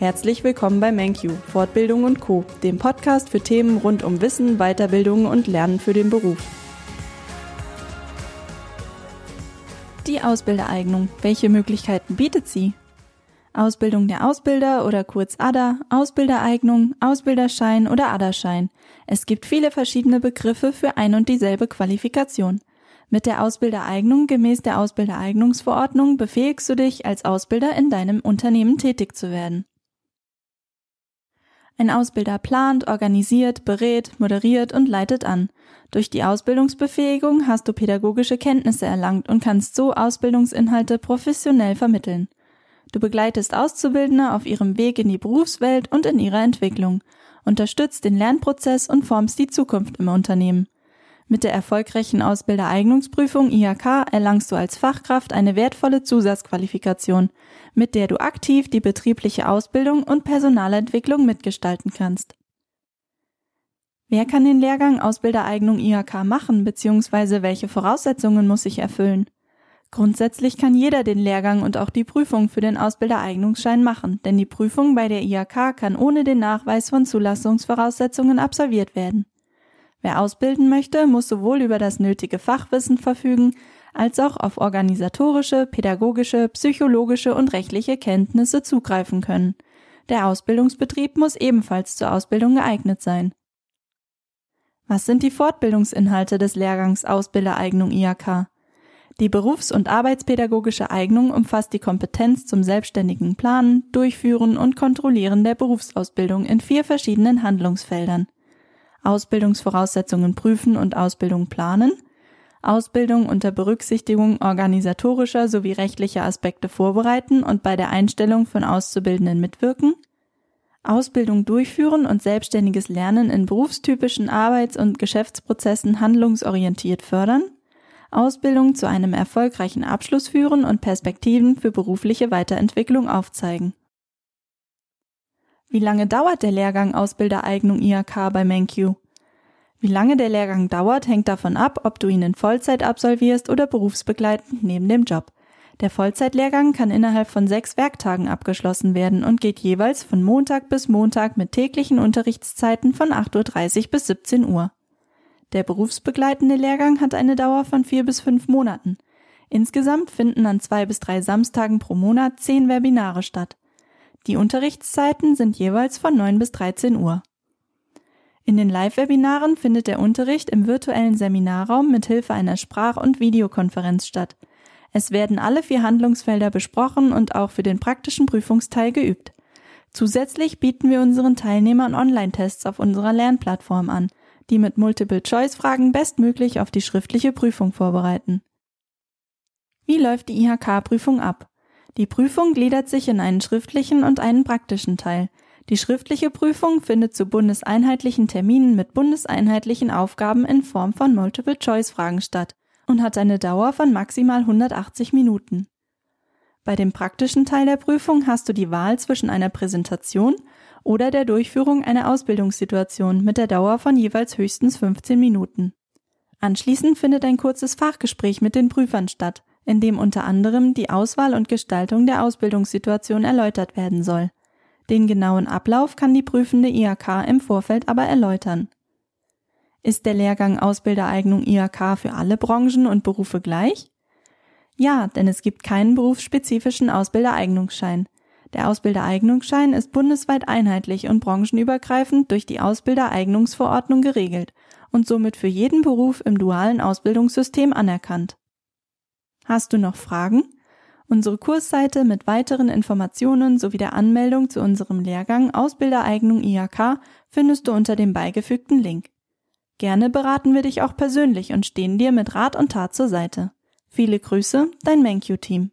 Herzlich willkommen bei MenQ, Fortbildung und Co., dem Podcast für Themen rund um Wissen, Weiterbildung und Lernen für den Beruf. Die Ausbildereignung. Welche Möglichkeiten bietet sie? Ausbildung der Ausbilder oder kurz ADA, Ausbildereignung, Ausbilderschein oder ADA-Schein. Es gibt viele verschiedene Begriffe für ein und dieselbe Qualifikation. Mit der Ausbildereignung gemäß der Ausbildereignungsverordnung befähigst du dich, als Ausbilder in deinem Unternehmen tätig zu werden. Ein Ausbilder plant, organisiert, berät, moderiert und leitet an. Durch die Ausbildungsbefähigung hast du pädagogische Kenntnisse erlangt und kannst so Ausbildungsinhalte professionell vermitteln. Du begleitest Auszubildende auf ihrem Weg in die Berufswelt und in ihrer Entwicklung, unterstützt den Lernprozess und formst die Zukunft im Unternehmen. Mit der erfolgreichen Ausbildereignungsprüfung IHK erlangst du als Fachkraft eine wertvolle Zusatzqualifikation, mit der du aktiv die betriebliche Ausbildung und Personalentwicklung mitgestalten kannst. Wer kann den Lehrgang Ausbildereignung IHK machen bzw. welche Voraussetzungen muss ich erfüllen? Grundsätzlich kann jeder den Lehrgang und auch die Prüfung für den Ausbildereignungsschein machen, denn die Prüfung bei der IHK kann ohne den Nachweis von Zulassungsvoraussetzungen absolviert werden. Wer ausbilden möchte, muss sowohl über das nötige Fachwissen verfügen, als auch auf organisatorische, pädagogische, psychologische und rechtliche Kenntnisse zugreifen können. Der Ausbildungsbetrieb muss ebenfalls zur Ausbildung geeignet sein. Was sind die Fortbildungsinhalte des Lehrgangs Ausbildereignung IHK? Die berufs- und arbeitspädagogische Eignung umfasst die Kompetenz zum selbstständigen Planen, Durchführen und Kontrollieren der Berufsausbildung in vier verschiedenen Handlungsfeldern. Ausbildungsvoraussetzungen prüfen und Ausbildung planen, Ausbildung unter Berücksichtigung organisatorischer sowie rechtlicher Aspekte vorbereiten und bei der Einstellung von Auszubildenden mitwirken, Ausbildung durchführen und selbstständiges Lernen in berufstypischen Arbeits- und Geschäftsprozessen handlungsorientiert fördern, Ausbildung zu einem erfolgreichen Abschluss führen und Perspektiven für berufliche Weiterentwicklung aufzeigen. Wie lange dauert der Lehrgang Ausbildereignung IHK bei MenQ? Wie lange der Lehrgang dauert, hängt davon ab, ob du ihn in Vollzeit absolvierst oder berufsbegleitend neben dem Job. Der Vollzeitlehrgang kann innerhalb von sechs Werktagen abgeschlossen werden und geht jeweils von Montag bis Montag mit täglichen Unterrichtszeiten von 8.30 Uhr bis 17 Uhr. Der berufsbegleitende Lehrgang hat eine Dauer von vier bis fünf Monaten. Insgesamt finden an zwei bis drei Samstagen pro Monat zehn Webinare statt. Die Unterrichtszeiten sind jeweils von 9 bis 13 Uhr. In den Live-Webinaren findet der Unterricht im virtuellen Seminarraum mit Hilfe einer Sprach- und Videokonferenz statt. Es werden alle vier Handlungsfelder besprochen und auch für den praktischen Prüfungsteil geübt. Zusätzlich bieten wir unseren Teilnehmern Online-Tests auf unserer Lernplattform an, die mit Multiple-Choice-Fragen bestmöglich auf die schriftliche Prüfung vorbereiten. Wie läuft die IHK-Prüfung ab? Die Prüfung gliedert sich in einen schriftlichen und einen praktischen Teil. Die schriftliche Prüfung findet zu bundeseinheitlichen Terminen mit bundeseinheitlichen Aufgaben in Form von Multiple-Choice-Fragen statt und hat eine Dauer von maximal 180 Minuten. Bei dem praktischen Teil der Prüfung hast du die Wahl zwischen einer Präsentation oder der Durchführung einer Ausbildungssituation mit der Dauer von jeweils höchstens 15 Minuten. Anschließend findet ein kurzes Fachgespräch mit den Prüfern statt, in dem unter anderem die Auswahl und Gestaltung der Ausbildungssituation erläutert werden soll. Den genauen Ablauf kann die prüfende IHK im Vorfeld aber erläutern. Ist der Lehrgang Ausbildereignung IHK für alle Branchen und Berufe gleich? Ja, denn es gibt keinen berufsspezifischen Ausbildereignungsschein. Der Ausbildereignungsschein ist bundesweit einheitlich und branchenübergreifend durch die Ausbildereignungsverordnung geregelt und somit für jeden Beruf im dualen Ausbildungssystem anerkannt. Hast du noch Fragen? Unsere Kursseite mit weiteren Informationen sowie der Anmeldung zu unserem Lehrgang Ausbildereignung IHK findest du unter dem beigefügten Link. Gerne beraten wir dich auch persönlich und stehen dir mit Rat und Tat zur Seite. Viele Grüße, dein MenQ-Team.